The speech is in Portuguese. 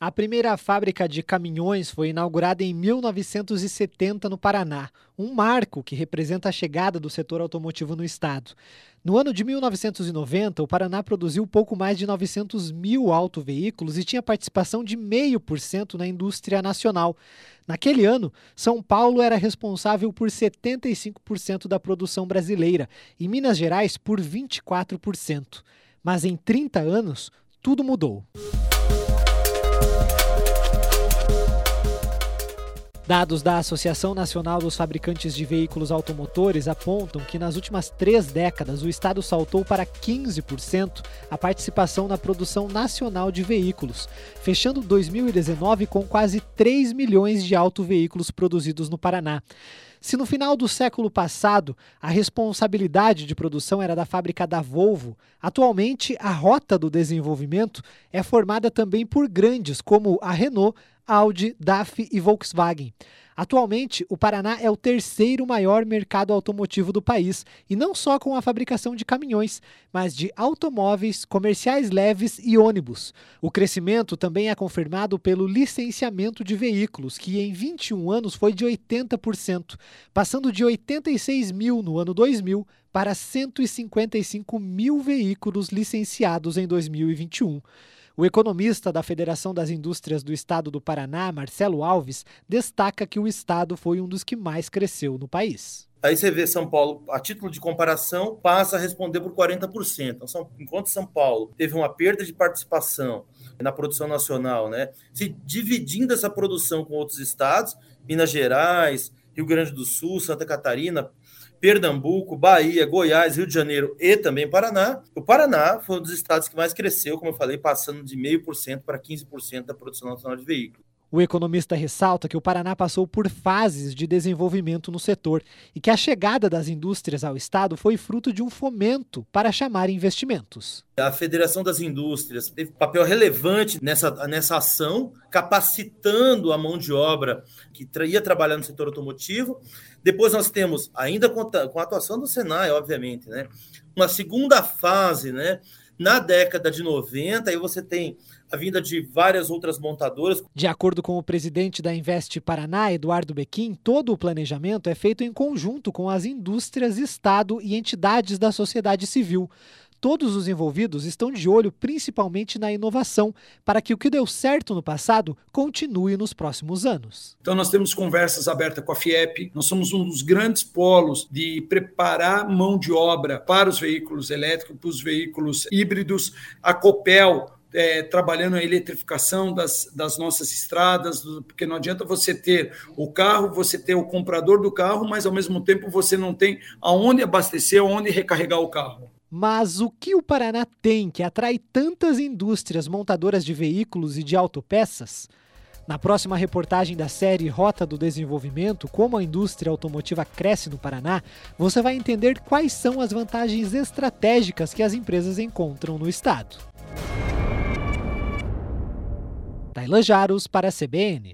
A primeira fábrica de caminhões foi inaugurada em 1970 no Paraná, um marco que representa a chegada do setor automotivo no estado. No ano de 1990, o Paraná produziu pouco mais de 900 mil autoveículos e tinha participação de 0,5% na indústria nacional. Naquele ano, São Paulo era responsável por 75% da produção brasileira e Minas Gerais por 24%. Mas em 30 anos, tudo mudou. Dados da Associação Nacional dos Fabricantes de Veículos Automotores apontam que nas últimas três décadas o Estado saltou para 15% a participação na produção nacional de veículos, fechando 2019 com quase 3 milhões de autoveículos produzidos no Paraná. Se no final do século passado a responsabilidade de produção era da fábrica da Volvo, atualmente a rota do desenvolvimento é formada também por grandes como a Renault, Audi, DAF e Volkswagen. Atualmente, o Paraná é o terceiro maior mercado automotivo do país, e não só com a fabricação de caminhões, mas de automóveis, comerciais leves e ônibus. O crescimento também é confirmado pelo licenciamento de veículos, que em 21 anos foi de 80%, passando de 86 mil no ano 2000 para 155 mil veículos licenciados em 2021. O economista da Federação das Indústrias do Estado do Paraná, Marcelo Alves, destaca que o estado foi um dos que mais cresceu no país. Aí você vê São Paulo, a título de comparação, passa a responder por 40%. Então, São, enquanto São Paulo teve uma perda de participação na produção nacional, né, se dividindo essa produção com outros estados, Minas Gerais, Rio Grande do Sul, Santa Catarina, Pernambuco, Bahia, Goiás, Rio de Janeiro e também Paraná. O Paraná foi um dos estados que mais cresceu, como eu falei, passando de 0,5% para 15% da produção nacional de veículos. O economista ressalta que o Paraná passou por fases de desenvolvimento no setor e que a chegada das indústrias ao estado foi fruto de um fomento para chamar investimentos. A Federação das Indústrias teve papel relevante nessa, nessa ação, capacitando a mão de obra que ia trabalhar no setor automotivo. Depois nós temos, ainda com a atuação do Senai, obviamente, né, uma segunda fase, né, na década de 90, aí você tem a vinda de várias outras montadoras. De acordo com o presidente da Invest Paraná, Eduardo Bequim, todo o planejamento é feito em conjunto com as indústrias, Estado e entidades da sociedade civil. Todos os envolvidos estão de olho principalmente na inovação, para que o que deu certo no passado continue nos próximos anos. Então, nós temos conversas abertas com a FIEP, nós somos um dos grandes polos de preparar mão de obra para os veículos elétricos, para os veículos híbridos. A Copel é, trabalhando a eletrificação das, das nossas estradas, porque não adianta você ter o carro, você ter o comprador do carro, mas ao mesmo tempo você não tem aonde abastecer, aonde recarregar o carro. Mas o que o Paraná tem que atrai tantas indústrias montadoras de veículos e de autopeças? Na próxima reportagem da série Rota do Desenvolvimento, como a indústria automotiva cresce no Paraná, você vai entender quais são as vantagens estratégicas que as empresas encontram no estado. Tailan Jaros para a CBN.